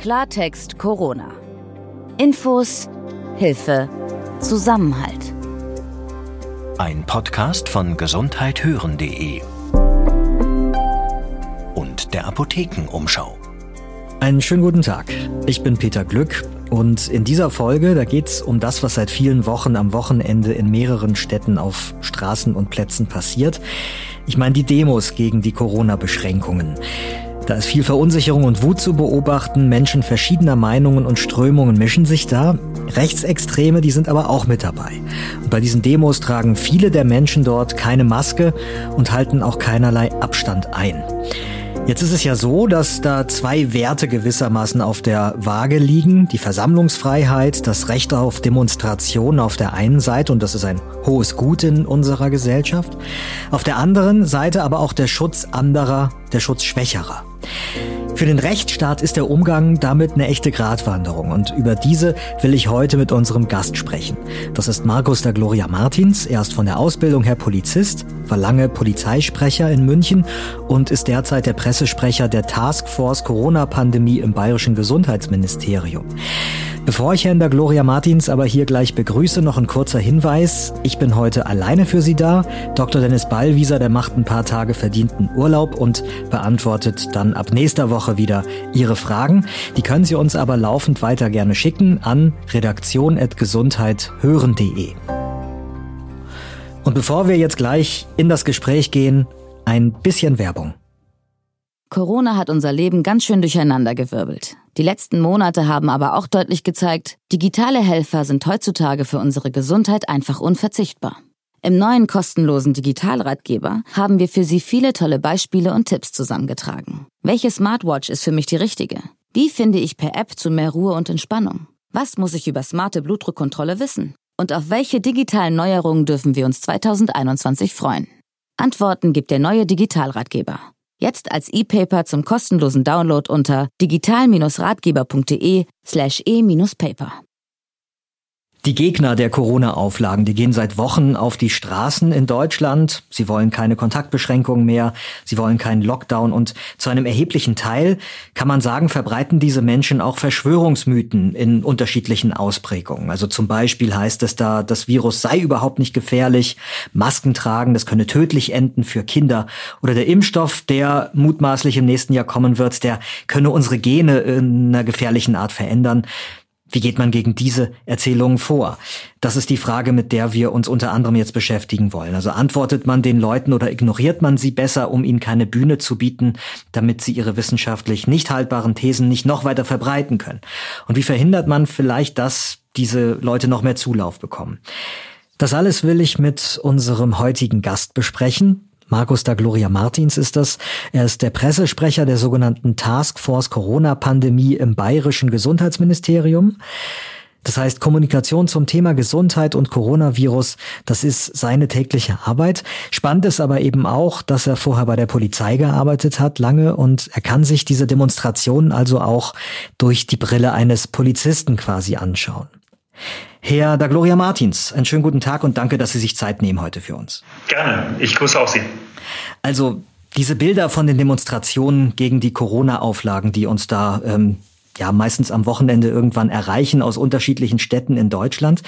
Klartext Corona. Infos, Hilfe, Zusammenhalt. Ein Podcast von gesundheithören.de und der Apothekenumschau. Einen schönen guten Tag. Ich bin Peter Glück und in dieser Folge, da geht's um das, was seit vielen Wochen am Wochenende in mehreren Städten auf Straßen und Plätzen passiert. Ich meine die Demos gegen die Corona-Beschränkungen. Da ist viel Verunsicherung und Wut zu beobachten. Menschen verschiedener Meinungen und Strömungen mischen sich da. Rechtsextreme, die sind aber auch mit dabei. Und bei diesen Demos tragen viele der Menschen dort keine Maske und halten auch keinerlei Abstand ein. Jetzt ist es ja so, dass da zwei Werte gewissermaßen auf der Waage liegen. Die Versammlungsfreiheit, das Recht auf Demonstration auf der einen Seite, und das ist ein hohes Gut in unserer Gesellschaft. Auf der anderen Seite aber auch der Schutz anderer, der Schutz Schwächerer. Für den Rechtsstaat ist der Umgang damit eine echte Gratwanderung und über diese will ich heute mit unserem Gast sprechen. Das ist Markus da Gloria Martins. Er ist von der Ausbildung her Polizist, war lange Polizeisprecher in München und ist derzeit der Pressesprecher der Taskforce Corona-Pandemie im Bayerischen Gesundheitsministerium. Bevor ich Herrn da Gloria Martins aber hier gleich begrüße, noch ein kurzer Hinweis. Ich bin heute alleine für Sie da. Dr. Dennis Ballwieser, der macht ein paar Tage verdienten Urlaub und beantwortet dann ab nächster Woche wieder Ihre Fragen. Die können Sie uns aber laufend weiter gerne schicken an redaktion.gesundheithören.de. Und bevor wir jetzt gleich in das Gespräch gehen, ein bisschen Werbung. Corona hat unser Leben ganz schön durcheinandergewirbelt. Die letzten Monate haben aber auch deutlich gezeigt, digitale Helfer sind heutzutage für unsere Gesundheit einfach unverzichtbar. Im neuen kostenlosen Digitalratgeber haben wir für Sie viele tolle Beispiele und Tipps zusammengetragen. Welche Smartwatch ist für mich die richtige? Wie finde ich per App zu mehr Ruhe und Entspannung? Was muss ich über smarte Blutdruckkontrolle wissen? Und auf welche digitalen Neuerungen dürfen wir uns 2021 freuen? Antworten gibt der neue Digitalratgeber. Jetzt als E-Paper zum kostenlosen Download unter digital-ratgeber.de slash e-paper. Die Gegner der Corona-Auflagen, die gehen seit Wochen auf die Straßen in Deutschland. Sie wollen keine Kontaktbeschränkungen mehr, sie wollen keinen Lockdown und zu einem erheblichen Teil, kann man sagen, verbreiten diese Menschen auch Verschwörungsmythen in unterschiedlichen Ausprägungen. Also zum Beispiel heißt es da, das Virus sei überhaupt nicht gefährlich, Masken tragen, das könne tödlich enden für Kinder oder der Impfstoff, der mutmaßlich im nächsten Jahr kommen wird, der könne unsere Gene in einer gefährlichen Art verändern. Wie geht man gegen diese Erzählungen vor? Das ist die Frage, mit der wir uns unter anderem jetzt beschäftigen wollen. Also antwortet man den Leuten oder ignoriert man sie besser, um ihnen keine Bühne zu bieten, damit sie ihre wissenschaftlich nicht haltbaren Thesen nicht noch weiter verbreiten können? Und wie verhindert man vielleicht, dass diese Leute noch mehr Zulauf bekommen? Das alles will ich mit unserem heutigen Gast besprechen. Markus da Gloria Martins ist das. Er ist der Pressesprecher der sogenannten Taskforce Corona-Pandemie im Bayerischen Gesundheitsministerium. Das heißt, Kommunikation zum Thema Gesundheit und Coronavirus, das ist seine tägliche Arbeit. Spannend ist aber eben auch, dass er vorher bei der Polizei gearbeitet hat, lange, und er kann sich diese Demonstrationen also auch durch die Brille eines Polizisten quasi anschauen. Herr da Gloria Martins, einen schönen guten Tag und danke, dass Sie sich Zeit nehmen heute für uns. Gerne, ich grüße auch Sie. Also diese Bilder von den Demonstrationen gegen die Corona-Auflagen, die uns da ähm, ja meistens am Wochenende irgendwann erreichen aus unterschiedlichen Städten in Deutschland.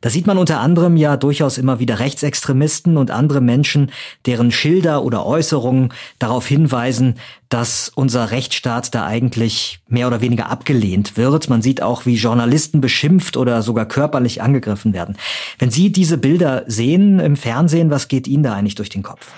Da sieht man unter anderem ja durchaus immer wieder Rechtsextremisten und andere Menschen, deren Schilder oder Äußerungen darauf hinweisen, dass unser Rechtsstaat da eigentlich mehr oder weniger abgelehnt wird. Man sieht auch, wie Journalisten beschimpft oder sogar körperlich angegriffen werden. Wenn Sie diese Bilder sehen im Fernsehen, was geht Ihnen da eigentlich durch den Kopf?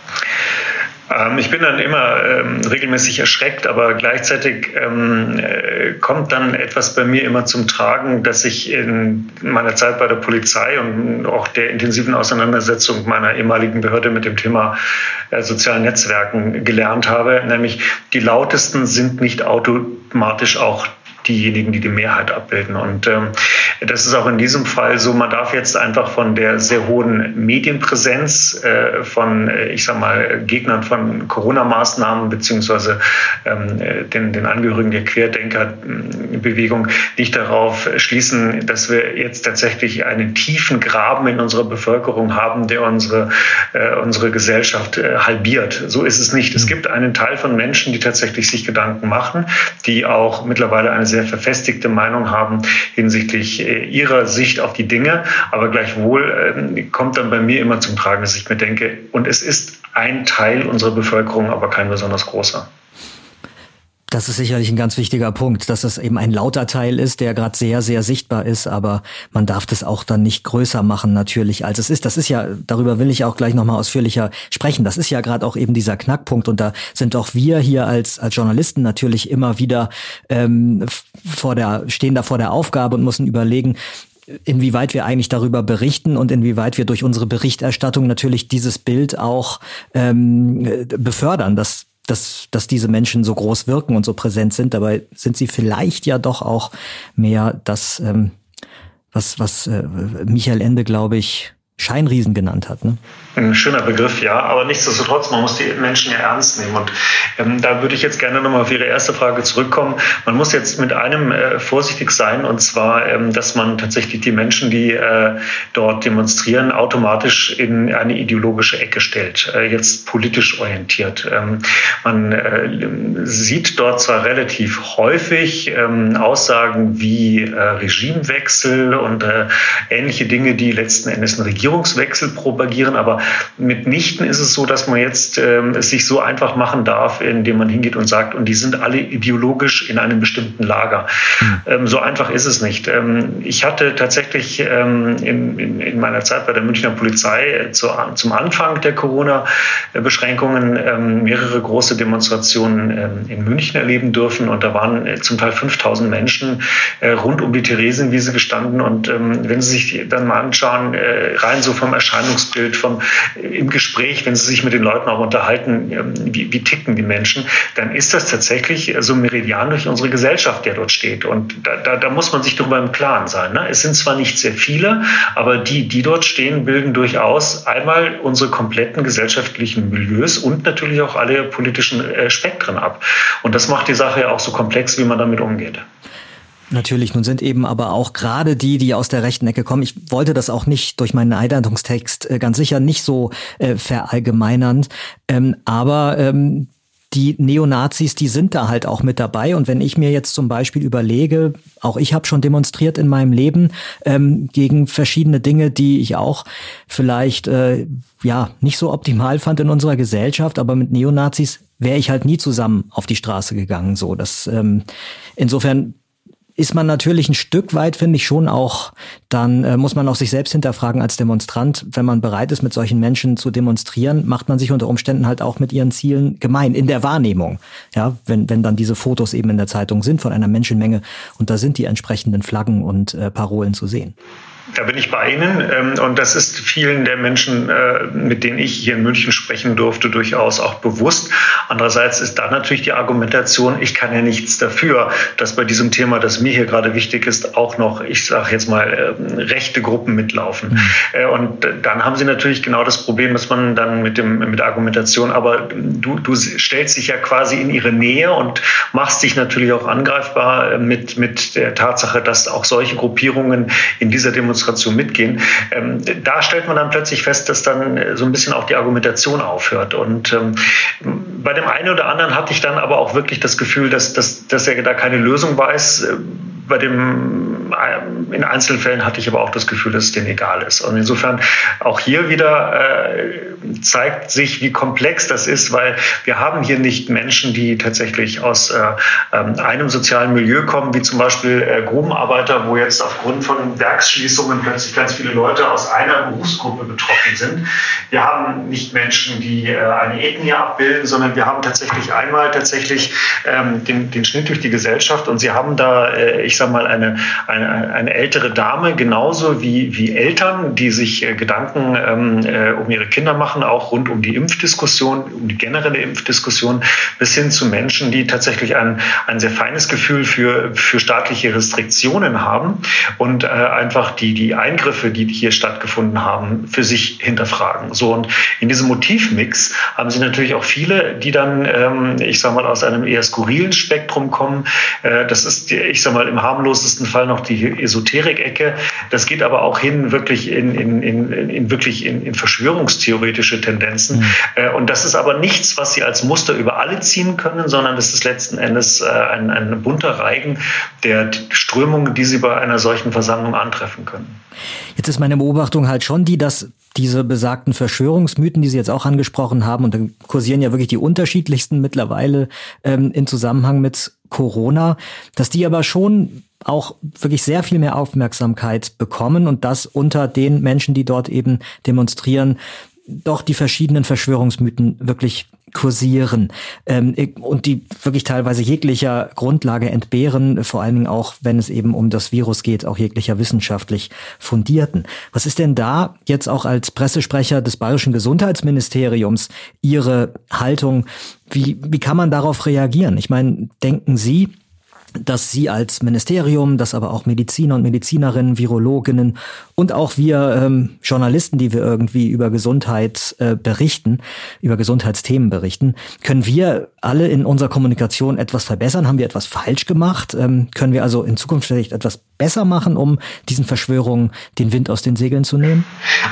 Ähm, ich bin dann immer ähm, regelmäßig erschreckt, aber gleichzeitig ähm, äh, kommt dann etwas bei mir immer zum Tragen, dass ich in meiner Zeit bei der Polizei und auch der intensiven Auseinandersetzung meiner ehemaligen Behörde mit dem Thema äh, sozialen Netzwerken gelernt habe, nämlich die lautesten sind nicht automatisch auch diejenigen, die die Mehrheit abbilden. Und ähm, das ist auch in diesem Fall so. Man darf jetzt einfach von der sehr hohen Medienpräsenz äh, von, äh, ich sag mal, Gegnern von Corona-Maßnahmen beziehungsweise ähm, den, den Angehörigen der Querdenker-Bewegung nicht darauf schließen, dass wir jetzt tatsächlich einen tiefen Graben in unserer Bevölkerung haben, der unsere, äh, unsere Gesellschaft äh, halbiert. So ist es nicht. Es mhm. gibt einen Teil von Menschen, die tatsächlich sich Gedanken machen, die auch mittlerweile eine sehr sehr verfestigte Meinung haben hinsichtlich äh, ihrer Sicht auf die Dinge. Aber gleichwohl äh, kommt dann bei mir immer zum Tragen, dass ich mir denke, und es ist ein Teil unserer Bevölkerung, aber kein besonders großer. Das ist sicherlich ein ganz wichtiger Punkt, dass es eben ein lauter Teil ist, der gerade sehr, sehr sichtbar ist, aber man darf das auch dann nicht größer machen natürlich, als es ist. Das ist ja, darüber will ich auch gleich nochmal ausführlicher sprechen. Das ist ja gerade auch eben dieser Knackpunkt und da sind auch wir hier als, als Journalisten natürlich immer wieder ähm, vor der, stehen da vor der Aufgabe und müssen überlegen, inwieweit wir eigentlich darüber berichten und inwieweit wir durch unsere Berichterstattung natürlich dieses Bild auch ähm, befördern, dass dass, dass diese Menschen so groß wirken und so präsent sind. Dabei sind sie vielleicht ja doch auch mehr das, ähm, was, was äh, Michael Ende, glaube ich, Scheinriesen genannt hat. Ne? Ein schöner Begriff, ja, aber nichtsdestotrotz, man muss die Menschen ja ernst nehmen. Und ähm, da würde ich jetzt gerne nochmal auf Ihre erste Frage zurückkommen. Man muss jetzt mit einem äh, vorsichtig sein, und zwar, ähm, dass man tatsächlich die Menschen, die äh, dort demonstrieren, automatisch in eine ideologische Ecke stellt, äh, jetzt politisch orientiert. Ähm, man äh, sieht dort zwar relativ häufig ähm, Aussagen wie äh, Regimewechsel und äh, ähnliche Dinge, die letzten Endes eine Regierung Regierungswechsel propagieren. Aber mitnichten ist es so, dass man jetzt ähm, es sich so einfach machen darf, indem man hingeht und sagt, und die sind alle ideologisch in einem bestimmten Lager. Mhm. Ähm, so einfach ist es nicht. Ähm, ich hatte tatsächlich ähm, in, in, in, meiner Zeit bei der Münchner Polizei äh, zu, zum Anfang der Corona-Beschränkungen ähm, mehrere große Demonstrationen ähm, in München erleben dürfen. Und da waren äh, zum Teil 5000 Menschen äh, rund um die Theresienwiese gestanden. Und wenn Sie sich dann mal anschauen, äh, rein rein so vom Erscheinungsbild, vom, im Gespräch, wenn Sie sich mit den Leuten auch unterhalten, ähm, wie, wie ticken die Menschen, dann ist das tatsächlich so ein Meridian durch unsere Gesellschaft, der dort steht. Und da, da, da muss man sich darüber im Klaren sein. Ne? Es sind zwar nicht sehr viele, aber die, die dort stehen, bilden durchaus einmal unsere kompletten gesellschaftlichen Milieus und natürlich auch alle politischen äh, Spektren ab. Und das macht die Sache ja auch so komplex, wie man damit umgeht. Natürlich, nun sind eben aber auch gerade die, die aus der rechten Ecke kommen. Ich wollte das auch nicht durch meinen Einleitungstext äh, ganz sicher nicht so äh, verallgemeinernd, ähm, aber ähm, die Neonazis, die sind da halt auch mit dabei. Und wenn ich mir jetzt zum Beispiel überlege, auch ich habe schon demonstriert in meinem Leben ähm, gegen verschiedene Dinge, die ich auch vielleicht äh, ja nicht so optimal fand in unserer Gesellschaft, aber mit Neonazis wäre ich halt nie zusammen auf die Straße gegangen. So, das ähm, insofern ist man natürlich ein Stück weit, finde ich schon auch, dann äh, muss man auch sich selbst hinterfragen als Demonstrant, wenn man bereit ist, mit solchen Menschen zu demonstrieren, macht man sich unter Umständen halt auch mit ihren Zielen gemein in der Wahrnehmung. Ja, wenn, wenn dann diese Fotos eben in der Zeitung sind von einer Menschenmenge und da sind die entsprechenden Flaggen und äh, Parolen zu sehen. Da bin ich bei Ihnen ähm, und das ist vielen der Menschen, äh, mit denen ich hier in München sprechen durfte, durchaus auch bewusst. Andererseits ist da natürlich die Argumentation, ich kann ja nichts dafür, dass bei diesem Thema, das mir hier gerade wichtig ist, auch noch, ich sage jetzt mal, ähm, rechte Gruppen mitlaufen. Mhm. Und dann haben Sie natürlich genau das Problem, dass man dann mit, dem, mit der Argumentation, aber du, du stellst dich ja quasi in ihre Nähe und machst dich natürlich auch angreifbar mit, mit der Tatsache, dass auch solche Gruppierungen in dieser Demonstration Demonstration mitgehen, ähm, da stellt man dann plötzlich fest, dass dann äh, so ein bisschen auch die Argumentation aufhört. Und ähm, bei dem einen oder anderen hatte ich dann aber auch wirklich das Gefühl, dass, dass, dass er da keine Lösung weiß. Bei dem, äh, in Einzelfällen hatte ich aber auch das Gefühl, dass es denen egal ist. Und insofern auch hier wieder äh, zeigt sich, wie komplex das ist, weil wir haben hier nicht Menschen, die tatsächlich aus äh, ähm, einem sozialen Milieu kommen, wie zum Beispiel Grubenarbeiter, wo jetzt aufgrund von Werksschließungen plötzlich ganz viele Leute aus einer Berufsgruppe betroffen sind. Wir haben nicht Menschen, die eine Ethnie abbilden, sondern wir haben tatsächlich einmal tatsächlich ähm, den, den Schnitt durch die Gesellschaft und sie haben da, ich sage mal, eine, eine, eine ältere Dame, genauso wie, wie Eltern, die sich äh, Gedanken ähm, äh, um ihre Kinder machen, auch rund um die Impfdiskussion, um die generelle Impfdiskussion, bis hin zu Menschen, die tatsächlich ein, ein sehr feines Gefühl für, für staatliche Restriktionen haben und äh, einfach die, die Eingriffe, die hier stattgefunden haben, für sich hinterfragen. So und in diesem Motivmix haben sie natürlich auch viele, die dann, ähm, ich sage mal, aus einem eher skurrilen Spektrum kommen. Äh, das ist, ich sage mal, im harmlosesten Fall noch die Esoterik-Ecke. Das geht aber auch hin wirklich in, in, in, in wirklich in, in verschwörungstheoretische Tendenzen. Mhm. Und das ist aber nichts, was Sie als Muster über alle ziehen können, sondern das ist letzten Endes ein, ein bunter Reigen der Strömungen, die Sie bei einer solchen Versammlung antreffen können. Jetzt ist meine Beobachtung halt schon die, dass diese besagten Verschwörungsmythen, die Sie jetzt auch angesprochen haben, und dann kursieren ja wirklich die unterschiedlichsten mittlerweile ähm, in Zusammenhang mit Corona, dass die aber schon auch wirklich sehr viel mehr Aufmerksamkeit bekommen und das unter den Menschen, die dort eben demonstrieren, doch die verschiedenen Verschwörungsmythen wirklich kursieren ähm, und die wirklich teilweise jeglicher Grundlage entbehren, vor allen Dingen auch, wenn es eben um das Virus geht, auch jeglicher wissenschaftlich fundierten. Was ist denn da jetzt auch als Pressesprecher des Bayerischen Gesundheitsministeriums Ihre Haltung? Wie, wie kann man darauf reagieren? Ich meine, denken Sie, dass Sie als Ministerium, dass aber auch Mediziner und Medizinerinnen, Virologinnen und auch wir ähm, Journalisten, die wir irgendwie über Gesundheit äh, berichten, über Gesundheitsthemen berichten, können wir alle in unserer Kommunikation etwas verbessern? Haben wir etwas falsch gemacht? Ähm, können wir also in Zukunft vielleicht etwas besser machen, um diesen Verschwörungen den Wind aus den Segeln zu nehmen?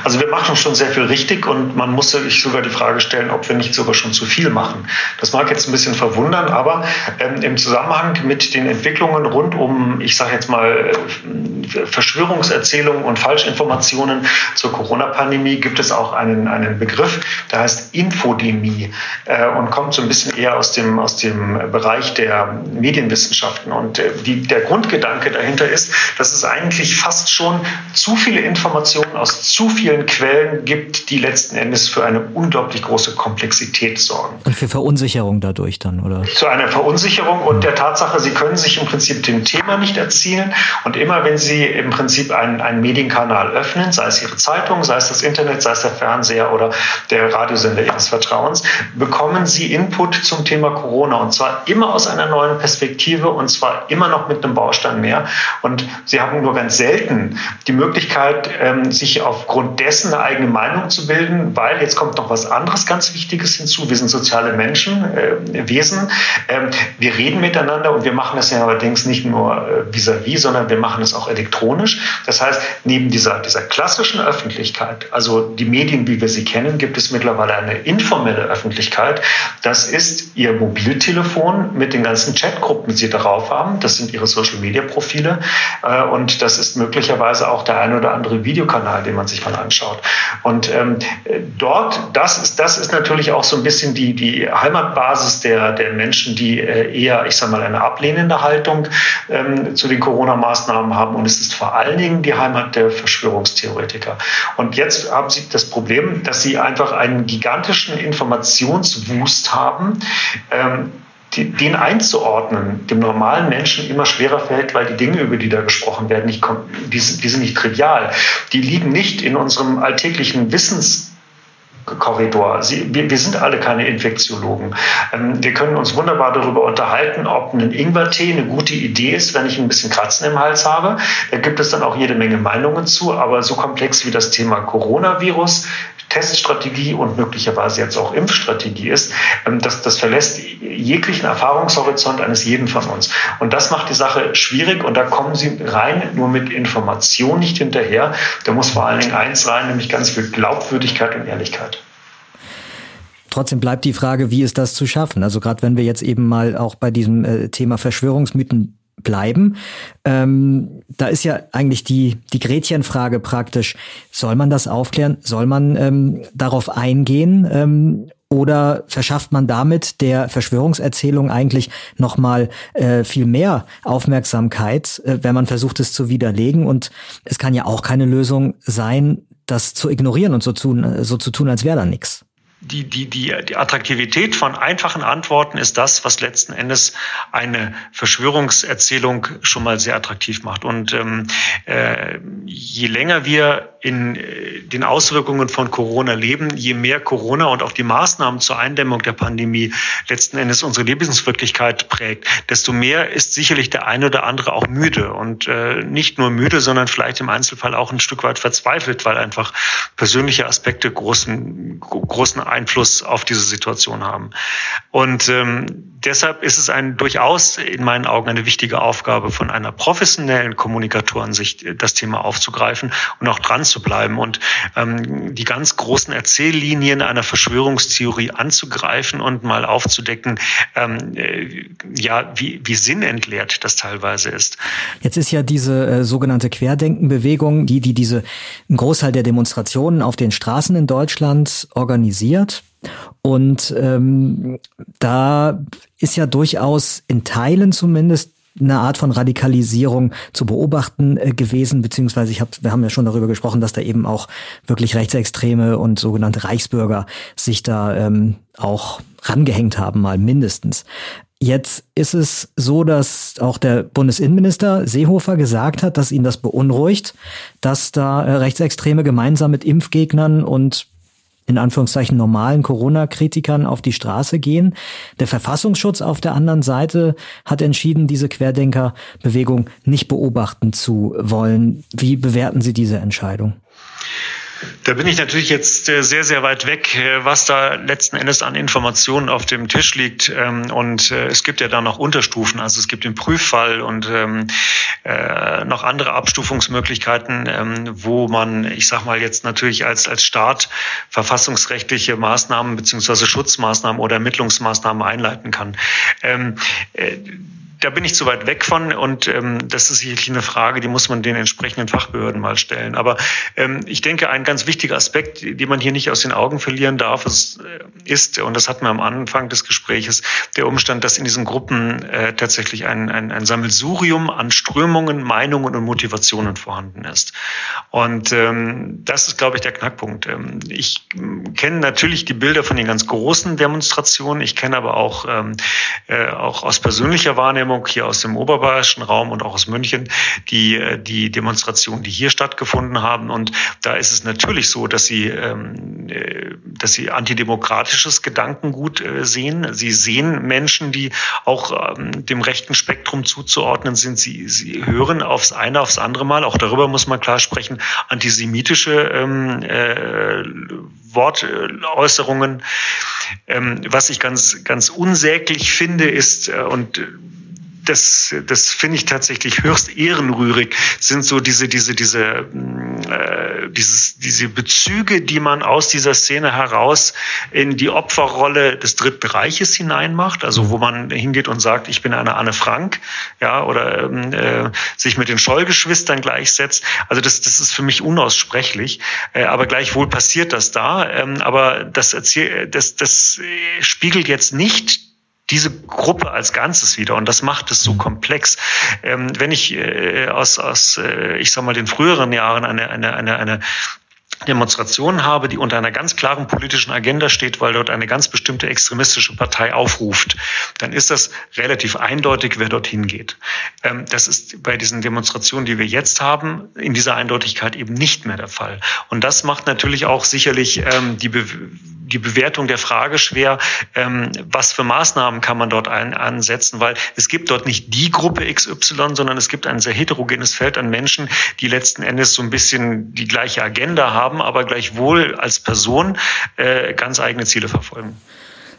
Also wir machen schon sehr viel richtig und man muss sich sogar die Frage stellen, ob wir nicht sogar schon zu viel machen. Das mag jetzt ein bisschen verwundern, aber ähm, im Zusammenhang mit den Entwicklungen rund um, ich sage jetzt mal, äh, Verschwörungserzählungen und Falschinformationen zur Corona-Pandemie gibt es auch einen, einen Begriff, der heißt Infodemie äh, und kommt so ein bisschen eher aus dem, aus dem Bereich der Medienwissenschaften. Und äh, die, der Grundgedanke dahinter ist, dass es eigentlich fast schon zu viele Informationen aus zu vielen Quellen gibt, die letzten Endes für eine unglaublich große Komplexität sorgen. Und für Verunsicherung dadurch dann, oder? Zu einer Verunsicherung und der Tatsache, sie können sich im Prinzip dem Thema nicht erzielen. Und immer wenn sie im Prinzip einen, einen Medienkanal öffnen, sei es ihre Zeitung, sei es das Internet, sei es der Fernseher oder der Radiosender ihres Vertrauens, bekommen sie Input zum Thema Corona. Und zwar immer aus einer neuen Perspektive und zwar immer noch mit einem Baustein mehr. Und sie haben nur ganz selten die Möglichkeit, ähm, sich aufgrund dessen eine eigene Meinung zu bilden, weil jetzt kommt noch was anderes ganz Wichtiges hinzu. Wir sind soziale Menschen, äh, Wesen. Ähm, wir reden miteinander und wir machen das ja allerdings nicht nur äh, vis-à-vis, -vis, sondern wir machen es auch elektronisch. Das heißt, neben dieser, dieser klassischen Öffentlichkeit, also die Medien, wie wir sie kennen, gibt es mittlerweile eine informelle Öffentlichkeit. Das ist Ihr Mobiltelefon mit den ganzen Chatgruppen, die Sie darauf haben. Das sind Ihre Social-Media-Profile. Äh, und das ist möglicherweise auch der ein oder andere Videokanal, den man sich mal anschaut. Und ähm, dort, das ist, das ist natürlich auch so ein bisschen die, die Heimatbasis der, der Menschen, die äh, eher, ich sage mal, eine ablehnende Haltung ähm, zu den Corona-Maßnahmen haben. Und es ist vor allen Dingen die Heimat der Verschwörungstheoretiker. Und jetzt haben Sie das Problem, dass Sie einfach einen gigantischen Informationswust haben. Ähm, den einzuordnen, dem normalen Menschen immer schwerer fällt, weil die Dinge, über die da gesprochen werden, nicht, die, sind nicht trivial. Die liegen nicht in unserem alltäglichen Wissens Korridor. Sie, wir, wir, sind alle keine Infektiologen. Ähm, wir können uns wunderbar darüber unterhalten, ob ein Ingwertee eine gute Idee ist, wenn ich ein bisschen Kratzen im Hals habe. Da gibt es dann auch jede Menge Meinungen zu. Aber so komplex wie das Thema Coronavirus Teststrategie und möglicherweise jetzt auch Impfstrategie ist, ähm, das, das verlässt jeglichen Erfahrungshorizont eines jeden von uns. Und das macht die Sache schwierig und da kommen Sie rein nur mit Information nicht hinterher. Da muss vor allen Dingen eins rein, nämlich ganz viel Glaubwürdigkeit und Ehrlichkeit. Trotzdem bleibt die Frage, wie ist das zu schaffen? Also gerade wenn wir jetzt eben mal auch bei diesem äh, Thema Verschwörungsmythen bleiben. Ähm, da ist ja eigentlich die, die Gretchenfrage praktisch. Soll man das aufklären? Soll man ähm, darauf eingehen? Ähm, oder verschafft man damit der Verschwörungserzählung eigentlich nochmal äh, viel mehr Aufmerksamkeit, äh, wenn man versucht, es zu widerlegen? Und es kann ja auch keine Lösung sein, das zu ignorieren und so, tun, so zu tun, als wäre da nichts die, die, die, die Attraktivität von einfachen Antworten ist das, was letzten Endes eine Verschwörungserzählung schon mal sehr attraktiv macht. Und ähm, äh, je länger wir in äh, den Auswirkungen von Corona leben, je mehr Corona und auch die Maßnahmen zur Eindämmung der Pandemie letzten Endes unsere Lebenswirklichkeit prägt, desto mehr ist sicherlich der eine oder andere auch müde. Und äh, nicht nur müde, sondern vielleicht im Einzelfall auch ein Stück weit verzweifelt, weil einfach persönliche Aspekte großen, großen Einfluss auf diese Situation haben. Und ähm, deshalb ist es ein durchaus in meinen Augen eine wichtige Aufgabe von einer professionellen Kommunikatorensicht, das Thema aufzugreifen und auch dran zu bleiben und ähm, die ganz großen Erzähllinien einer Verschwörungstheorie anzugreifen und mal aufzudecken, ähm, äh, ja, wie, wie sinnentleert das teilweise ist. Jetzt ist ja diese äh, sogenannte Querdenkenbewegung, die, die diese einen Großteil der Demonstrationen auf den Straßen in Deutschland organisiert. Und ähm, da ist ja durchaus in Teilen zumindest eine Art von Radikalisierung zu beobachten äh, gewesen, beziehungsweise ich hab, wir haben ja schon darüber gesprochen, dass da eben auch wirklich Rechtsextreme und sogenannte Reichsbürger sich da ähm, auch rangehängt haben, mal mindestens. Jetzt ist es so, dass auch der Bundesinnenminister Seehofer gesagt hat, dass ihn das beunruhigt, dass da äh, Rechtsextreme gemeinsam mit Impfgegnern und in Anführungszeichen normalen Corona-Kritikern auf die Straße gehen. Der Verfassungsschutz auf der anderen Seite hat entschieden, diese Querdenkerbewegung nicht beobachten zu wollen. Wie bewerten Sie diese Entscheidung? Da bin ich natürlich jetzt äh, sehr, sehr weit weg, äh, was da letzten Endes an Informationen auf dem Tisch liegt. Ähm, und äh, es gibt ja da noch Unterstufen. Also es gibt den Prüffall und ähm, noch andere Abstufungsmöglichkeiten, ähm, wo man, ich sag mal jetzt natürlich als, als Staat verfassungsrechtliche Maßnahmen beziehungsweise Schutzmaßnahmen oder Ermittlungsmaßnahmen einleiten kann da bin ich zu weit weg von und ähm, das ist sicherlich eine Frage, die muss man den entsprechenden Fachbehörden mal stellen. Aber ähm, ich denke, ein ganz wichtiger Aspekt, den man hier nicht aus den Augen verlieren darf, ist, äh, ist und das hatten wir am Anfang des Gespräches, der Umstand, dass in diesen Gruppen äh, tatsächlich ein, ein, ein Sammelsurium an Strömungen, Meinungen und Motivationen vorhanden ist. Und ähm, das ist, glaube ich, der Knackpunkt. Ähm, ich kenne natürlich die Bilder von den ganz großen Demonstrationen, ich kenne aber auch, ähm, äh, auch aus persönlicher Wahrnehmung, Wahrnehmung hier aus dem oberbayerischen Raum und auch aus München, die, äh, die Demonstrationen, die hier stattgefunden haben. Und da ist es natürlich so, dass sie, ähm, äh, dass sie antidemokratisches Gedankengut äh, sehen. Sie sehen Menschen, die auch ähm, dem rechten Spektrum zuzuordnen sind. Sie, sie hören aufs eine, aufs andere Mal, auch darüber muss man klar sprechen, antisemitische ähm, äh, Wortäußerungen. Ähm, was ich ganz, ganz unsäglich finde, ist, äh, und das, das finde ich tatsächlich höchst ehrenrührig, sind so diese, diese, diese, äh, dieses, diese Bezüge, die man aus dieser Szene heraus in die Opferrolle des Dritten Reiches hineinmacht, also wo man hingeht und sagt, ich bin eine Anne Frank, ja, oder ähm, äh, sich mit den Schollgeschwistern gleichsetzt. Also das, das ist für mich unaussprechlich, äh, aber gleichwohl passiert das da. Ähm, aber das, erzähl, das, das spiegelt jetzt nicht diese Gruppe als Ganzes wieder. Und das macht es so mhm. komplex. Ähm, wenn ich äh, aus, aus äh, ich sag mal, den früheren Jahren eine, eine, eine, eine Demonstration habe, die unter einer ganz klaren politischen Agenda steht, weil dort eine ganz bestimmte extremistische Partei aufruft, dann ist das relativ eindeutig, wer dorthin geht. Ähm, das ist bei diesen Demonstrationen, die wir jetzt haben, in dieser Eindeutigkeit eben nicht mehr der Fall. Und das macht natürlich auch sicherlich ähm, die Be die Bewertung der Frage schwer, ähm, was für Maßnahmen kann man dort ein, ansetzen, weil es gibt dort nicht die Gruppe XY, sondern es gibt ein sehr heterogenes Feld an Menschen, die letzten Endes so ein bisschen die gleiche Agenda haben, aber gleichwohl als Person äh, ganz eigene Ziele verfolgen.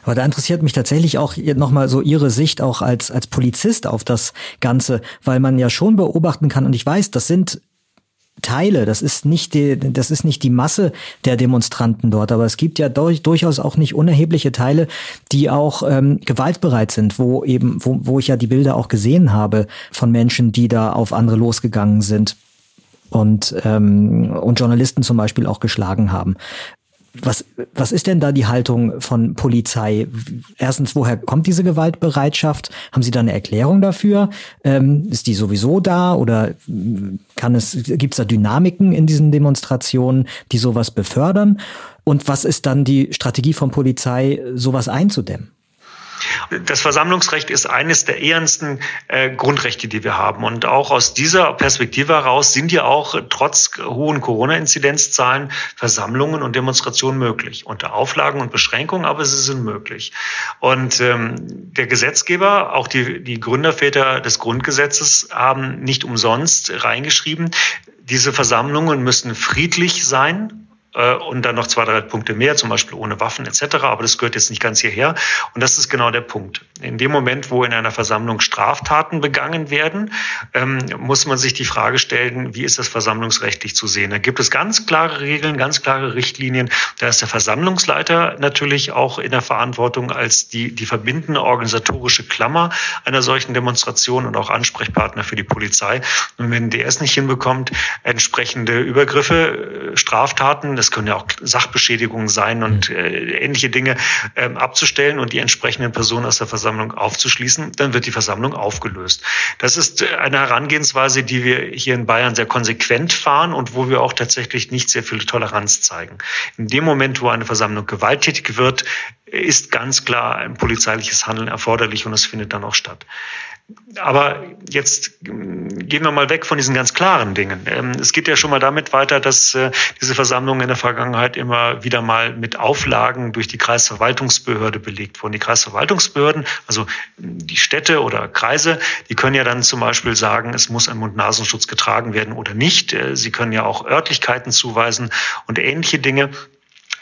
Aber da interessiert mich tatsächlich auch nochmal so Ihre Sicht auch als, als Polizist auf das Ganze, weil man ja schon beobachten kann, und ich weiß, das sind Teile, das ist nicht die, das ist nicht die Masse der Demonstranten dort, aber es gibt ja durch, durchaus auch nicht unerhebliche Teile, die auch ähm, gewaltbereit sind, wo eben, wo, wo ich ja die Bilder auch gesehen habe von Menschen, die da auf andere losgegangen sind und ähm, und Journalisten zum Beispiel auch geschlagen haben. Was, was ist denn da die Haltung von Polizei? Erstens, woher kommt diese Gewaltbereitschaft? Haben Sie da eine Erklärung dafür? Ähm, ist die sowieso da oder kann es, gibt es da Dynamiken in diesen Demonstrationen, die sowas befördern? Und was ist dann die Strategie von Polizei, sowas einzudämmen? Das Versammlungsrecht ist eines der ehrensten äh, Grundrechte, die wir haben. Und auch aus dieser Perspektive heraus sind ja auch trotz hohen Corona-Inzidenzzahlen Versammlungen und Demonstrationen möglich. Unter Auflagen und Beschränkungen, aber sie sind möglich. Und ähm, der Gesetzgeber, auch die, die Gründerväter des Grundgesetzes, haben nicht umsonst reingeschrieben, diese Versammlungen müssen friedlich sein äh, und dann noch zwei, drei Punkte mehr, zum Beispiel ohne Waffen etc. Aber das gehört jetzt nicht ganz hierher. Und das ist genau der Punkt. In dem Moment, wo in einer Versammlung Straftaten begangen werden, ähm, muss man sich die Frage stellen, wie ist das versammlungsrechtlich zu sehen? Da gibt es ganz klare Regeln, ganz klare Richtlinien. Da ist der Versammlungsleiter natürlich auch in der Verantwortung als die, die verbindende organisatorische Klammer einer solchen Demonstration und auch Ansprechpartner für die Polizei. Und wenn der es nicht hinbekommt, entsprechende Übergriffe, äh, Straftaten, das können ja auch Sachbeschädigungen sein und mhm. äh, ähnliche Dinge äh, abzustellen und die entsprechenden Personen aus der Versammlung aufzuschließen, dann wird die Versammlung aufgelöst. Das ist äh, eine Herangehensweise, die wir hier in Bayern sehr konsequent fahren und wo wir auch tatsächlich nicht sehr viel Toleranz zeigen. In dem Moment, wo eine Versammlung gewalttätig wird, ist ganz klar ein polizeiliches Handeln erforderlich und es findet dann auch statt. Aber jetzt gehen wir mal weg von diesen ganz klaren Dingen. Ähm, es geht ja schon mal damit weiter, dass äh, diese Versammlungen in der Vergangenheit immer wieder mal mit Auflagen durch die Kreisverwaltungsbehörde belegt wurden. Die Kreisverwaltungsbehörden, also die Städte oder Kreise, die können ja dann zum Beispiel sagen, es muss ein Mund-Nasenschutz getragen werden oder nicht. Äh, sie können ja auch Örtlichkeiten zuweisen und ähnliche Dinge.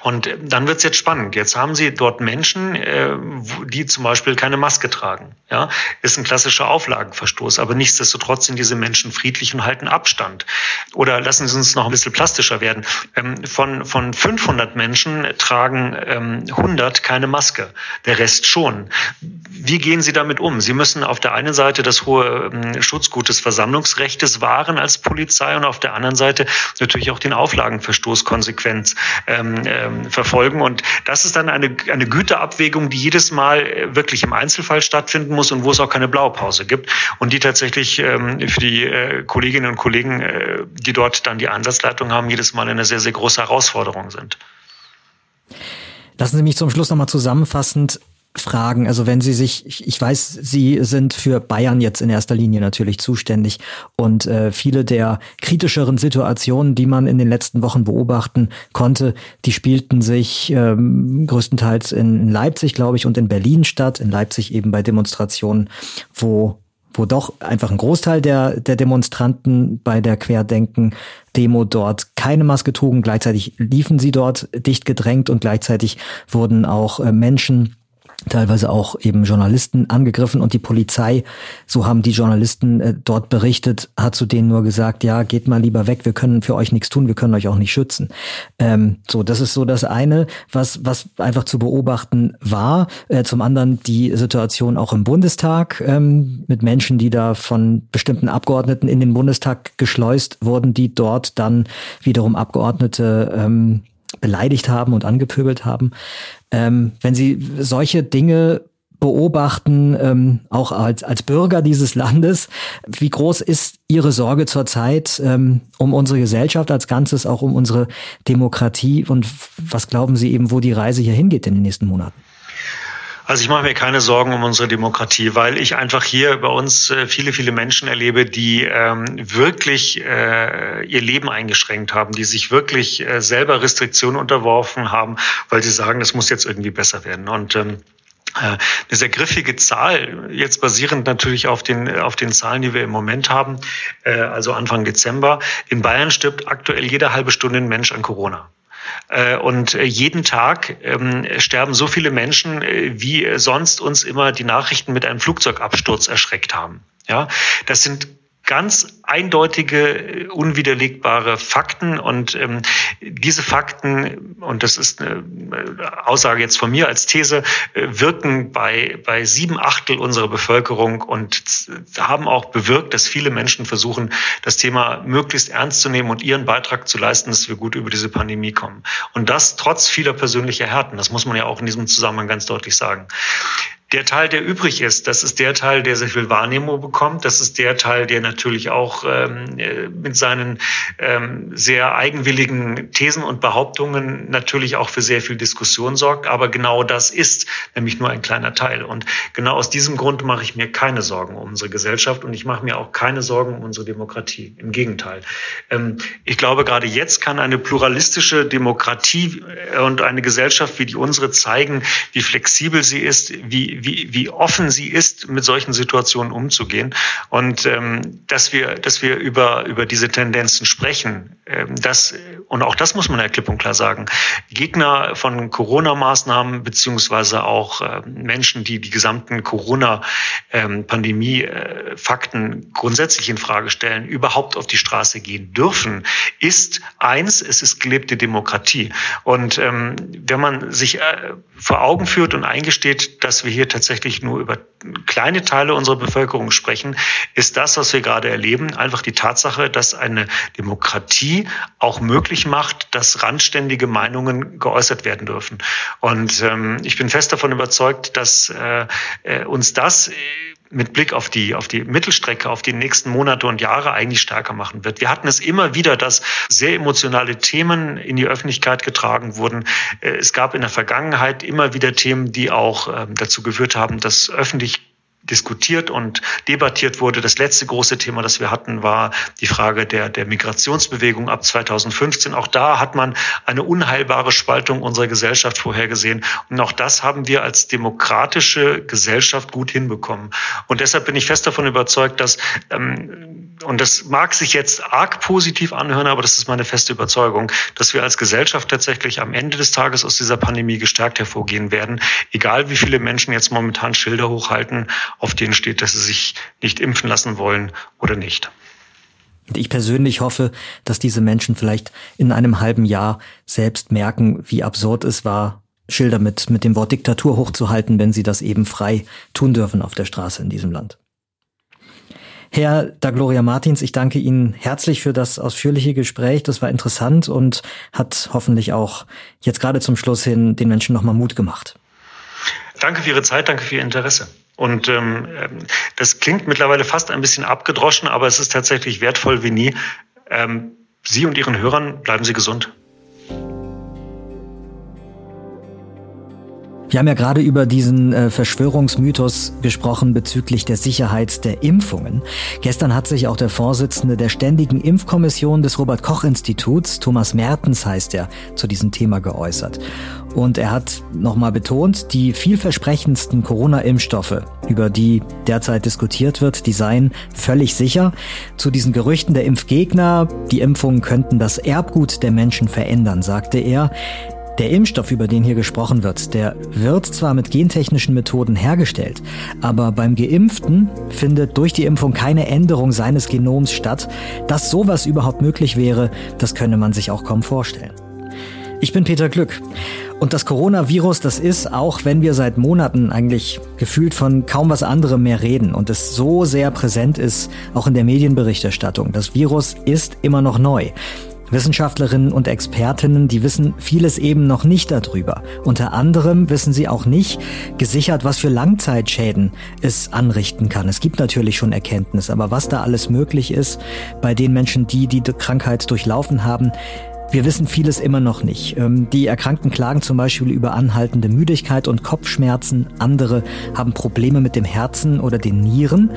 Und dann wird es jetzt spannend. Jetzt haben Sie dort Menschen, äh, die zum Beispiel keine Maske tragen. Ja, ist ein klassischer Auflagenverstoß. Aber nichtsdestotrotz sind diese Menschen friedlich und halten Abstand. Oder lassen Sie uns noch ein bisschen plastischer werden. Ähm, von, von 500 Menschen tragen ähm, 100 keine Maske. Der Rest schon. Wie gehen Sie damit um? Sie müssen auf der einen Seite das hohe ähm, Schutzgut des Versammlungsrechtes wahren als Polizei und auf der anderen Seite natürlich auch den Auflagenverstoß konsequent ähm, ähm verfolgen. Und das ist dann eine, eine Güterabwägung, die jedes Mal äh, wirklich im Einzelfall stattfinden muss und wo es auch keine Blaupause gibt und die tatsächlich ähm, für die äh, Kolleginnen und Kollegen, äh, die dort dann die Einsatzleitung haben, jedes Mal eine sehr, sehr große Herausforderung sind. Lassen Sie mich zum Schluss nochmal zusammenfassend fragen. Also wenn Sie sich, ich weiß, Sie sind für Bayern jetzt in erster Linie natürlich zuständig und äh, viele der kritischeren Situationen, die man in den letzten Wochen beobachten konnte, die spielten sich ähm, größtenteils in Leipzig, glaube ich, und in Berlin statt. In Leipzig eben bei Demonstrationen, wo wo doch einfach ein Großteil der, der Demonstranten bei der Querdenken-Demo dort keine Maske trugen. Gleichzeitig liefen sie dort dicht gedrängt und gleichzeitig wurden auch äh, Menschen teilweise auch eben Journalisten angegriffen und die Polizei, so haben die Journalisten äh, dort berichtet, hat zu denen nur gesagt, ja, geht mal lieber weg, wir können für euch nichts tun, wir können euch auch nicht schützen. Ähm, so, das ist so das eine, was, was einfach zu beobachten war. Äh, zum anderen die Situation auch im Bundestag ähm, mit Menschen, die da von bestimmten Abgeordneten in den Bundestag geschleust wurden, die dort dann wiederum Abgeordnete ähm, beleidigt haben und angepöbelt haben. Ähm, wenn Sie solche Dinge beobachten, ähm, auch als, als Bürger dieses Landes, wie groß ist Ihre Sorge zurzeit ähm, um unsere Gesellschaft als Ganzes, auch um unsere Demokratie und was glauben Sie eben, wo die Reise hier hingeht in den nächsten Monaten? Also ich mache mir keine Sorgen um unsere Demokratie, weil ich einfach hier bei uns äh, viele, viele Menschen erlebe, die ähm, wirklich äh, ihr Leben eingeschränkt haben, die sich wirklich äh, selber Restriktionen unterworfen haben, weil sie sagen, das muss jetzt irgendwie besser werden. Und ähm, äh, eine sehr griffige Zahl, jetzt basierend natürlich auf den, auf den Zahlen, die wir im Moment haben, äh, also Anfang Dezember. In Bayern stirbt aktuell jede halbe Stunde ein Mensch an Corona. Äh, und äh, jeden Tag ähm, sterben so viele Menschen, äh, wie sonst uns immer die Nachrichten mit einem Flugzeugabsturz erschreckt haben. Ja, das sind ganz eindeutige, unwiderlegbare Fakten. Und ähm, diese Fakten, und das ist eine Aussage jetzt von mir als These, äh, wirken bei, bei sieben Achtel unserer Bevölkerung und haben auch bewirkt, dass viele Menschen versuchen, das Thema möglichst ernst zu nehmen und ihren Beitrag zu leisten, dass wir gut über diese Pandemie kommen. Und das trotz vieler persönlicher Härten. Das muss man ja auch in diesem Zusammenhang ganz deutlich sagen. Der Teil, der übrig ist, das ist der Teil, der sehr viel Wahrnehmung bekommt. Das ist der Teil, der natürlich auch ähm, äh, mit seinen ähm, sehr eigenwilligen Thesen und Behauptungen natürlich auch für sehr viel Diskussion sorgt. Aber genau das ist nämlich nur ein kleiner Teil. Und genau aus diesem Grund mache ich mir keine Sorgen um unsere Gesellschaft und ich mache mir auch keine Sorgen um unsere Demokratie. Im Gegenteil. Ähm, ich glaube, gerade jetzt kann eine pluralistische Demokratie äh, und eine Gesellschaft wie die unsere zeigen, wie flexibel sie ist, wie wie, wie, offen sie ist, mit solchen Situationen umzugehen. Und ähm, dass wir, dass wir über, über diese Tendenzen sprechen, ähm, das, und auch das muss man ja klipp und klar sagen, Gegner von Corona-Maßnahmen beziehungsweise auch äh, Menschen, die die gesamten Corona-Pandemie-Fakten ähm, grundsätzlich in Frage stellen, überhaupt auf die Straße gehen dürfen, ist eins, es ist gelebte Demokratie. Und ähm, wenn man sich äh, vor Augen führt und eingesteht, dass wir hier tatsächlich nur über kleine Teile unserer Bevölkerung sprechen, ist das, was wir gerade erleben, einfach die Tatsache, dass eine Demokratie auch möglich macht, dass randständige Meinungen geäußert werden dürfen. Und ähm, ich bin fest davon überzeugt, dass äh, äh uns das mit Blick auf die, auf die Mittelstrecke, auf die nächsten Monate und Jahre eigentlich stärker machen wird. Wir hatten es immer wieder, dass sehr emotionale Themen in die Öffentlichkeit getragen wurden. Äh, es gab in der Vergangenheit immer wieder Themen, die auch ähm, dazu geführt haben, dass öffentlich diskutiert und debattiert wurde. Das letzte große Thema, das wir hatten, war die Frage der, der Migrationsbewegung ab 2015. Auch da hat man eine unheilbare Spaltung unserer Gesellschaft vorhergesehen. Und auch das haben wir als demokratische Gesellschaft gut hinbekommen. Und deshalb bin ich fest davon überzeugt, dass, ähm, und das mag sich jetzt arg positiv anhören, aber das ist meine feste Überzeugung, dass wir als Gesellschaft tatsächlich am Ende des Tages aus dieser Pandemie gestärkt hervorgehen werden. Egal wie viele Menschen jetzt momentan Schilder hochhalten auf denen steht, dass sie sich nicht impfen lassen wollen oder nicht. Ich persönlich hoffe, dass diese Menschen vielleicht in einem halben Jahr selbst merken, wie absurd es war, Schilder mit, mit dem Wort Diktatur hochzuhalten, wenn sie das eben frei tun dürfen auf der Straße in diesem Land. Herr Da Gloria Martins, ich danke Ihnen herzlich für das ausführliche Gespräch. Das war interessant und hat hoffentlich auch jetzt gerade zum Schluss hin den Menschen nochmal Mut gemacht. Danke für Ihre Zeit, danke für Ihr Interesse. Und ähm, das klingt mittlerweile fast ein bisschen abgedroschen, aber es ist tatsächlich wertvoll wie nie. Ähm, Sie und Ihren Hörern bleiben Sie gesund. Wir haben ja gerade über diesen äh, Verschwörungsmythos gesprochen bezüglich der Sicherheit der Impfungen. Gestern hat sich auch der Vorsitzende der Ständigen Impfkommission des Robert Koch Instituts, Thomas Mertens heißt er, zu diesem Thema geäußert. Und er hat nochmal betont, die vielversprechendsten Corona-Impfstoffe, über die derzeit diskutiert wird, die seien völlig sicher. Zu diesen Gerüchten der Impfgegner, die Impfungen könnten das Erbgut der Menschen verändern, sagte er. Der Impfstoff, über den hier gesprochen wird, der wird zwar mit gentechnischen Methoden hergestellt, aber beim Geimpften findet durch die Impfung keine Änderung seines Genoms statt. Dass sowas überhaupt möglich wäre, das könne man sich auch kaum vorstellen. Ich bin Peter Glück. Und das Coronavirus, das ist, auch wenn wir seit Monaten eigentlich gefühlt von kaum was anderem mehr reden und es so sehr präsent ist, auch in der Medienberichterstattung. Das Virus ist immer noch neu. Wissenschaftlerinnen und Expertinnen, die wissen vieles eben noch nicht darüber. Unter anderem wissen sie auch nicht gesichert, was für Langzeitschäden es anrichten kann. Es gibt natürlich schon Erkenntnis, aber was da alles möglich ist bei den Menschen, die die Krankheit durchlaufen haben, wir wissen vieles immer noch nicht. Ähm, die Erkrankten klagen zum Beispiel über anhaltende Müdigkeit und Kopfschmerzen. Andere haben Probleme mit dem Herzen oder den Nieren.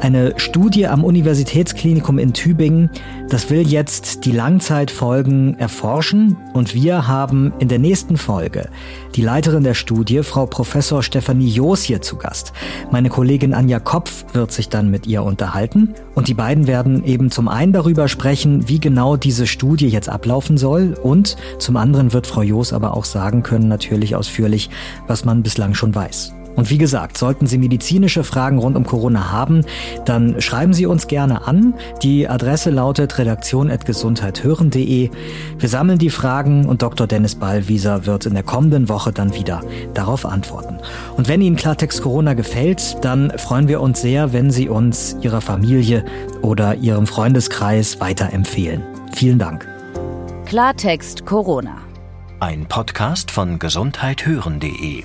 Eine Studie am Universitätsklinikum in Tübingen, das will jetzt die Langzeitfolgen erforschen. Und wir haben in der nächsten Folge die Leiterin der Studie, Frau Professor Stefanie Joos hier zu Gast. Meine Kollegin Anja Kopf wird sich dann mit ihr unterhalten. Und die beiden werden eben zum einen darüber sprechen, wie genau diese Studie jetzt ablaufen laufen soll. Und zum anderen wird Frau Joos aber auch sagen können, natürlich ausführlich, was man bislang schon weiß. Und wie gesagt, sollten Sie medizinische Fragen rund um Corona haben, dann schreiben Sie uns gerne an. Die Adresse lautet redaktion.gesundheithören.de. Wir sammeln die Fragen und Dr. Dennis Ballwieser wird in der kommenden Woche dann wieder darauf antworten. Und wenn Ihnen Klartext Corona gefällt, dann freuen wir uns sehr, wenn Sie uns Ihrer Familie oder Ihrem Freundeskreis weiterempfehlen. Vielen Dank. Klartext Corona. Ein Podcast von gesundheithören.de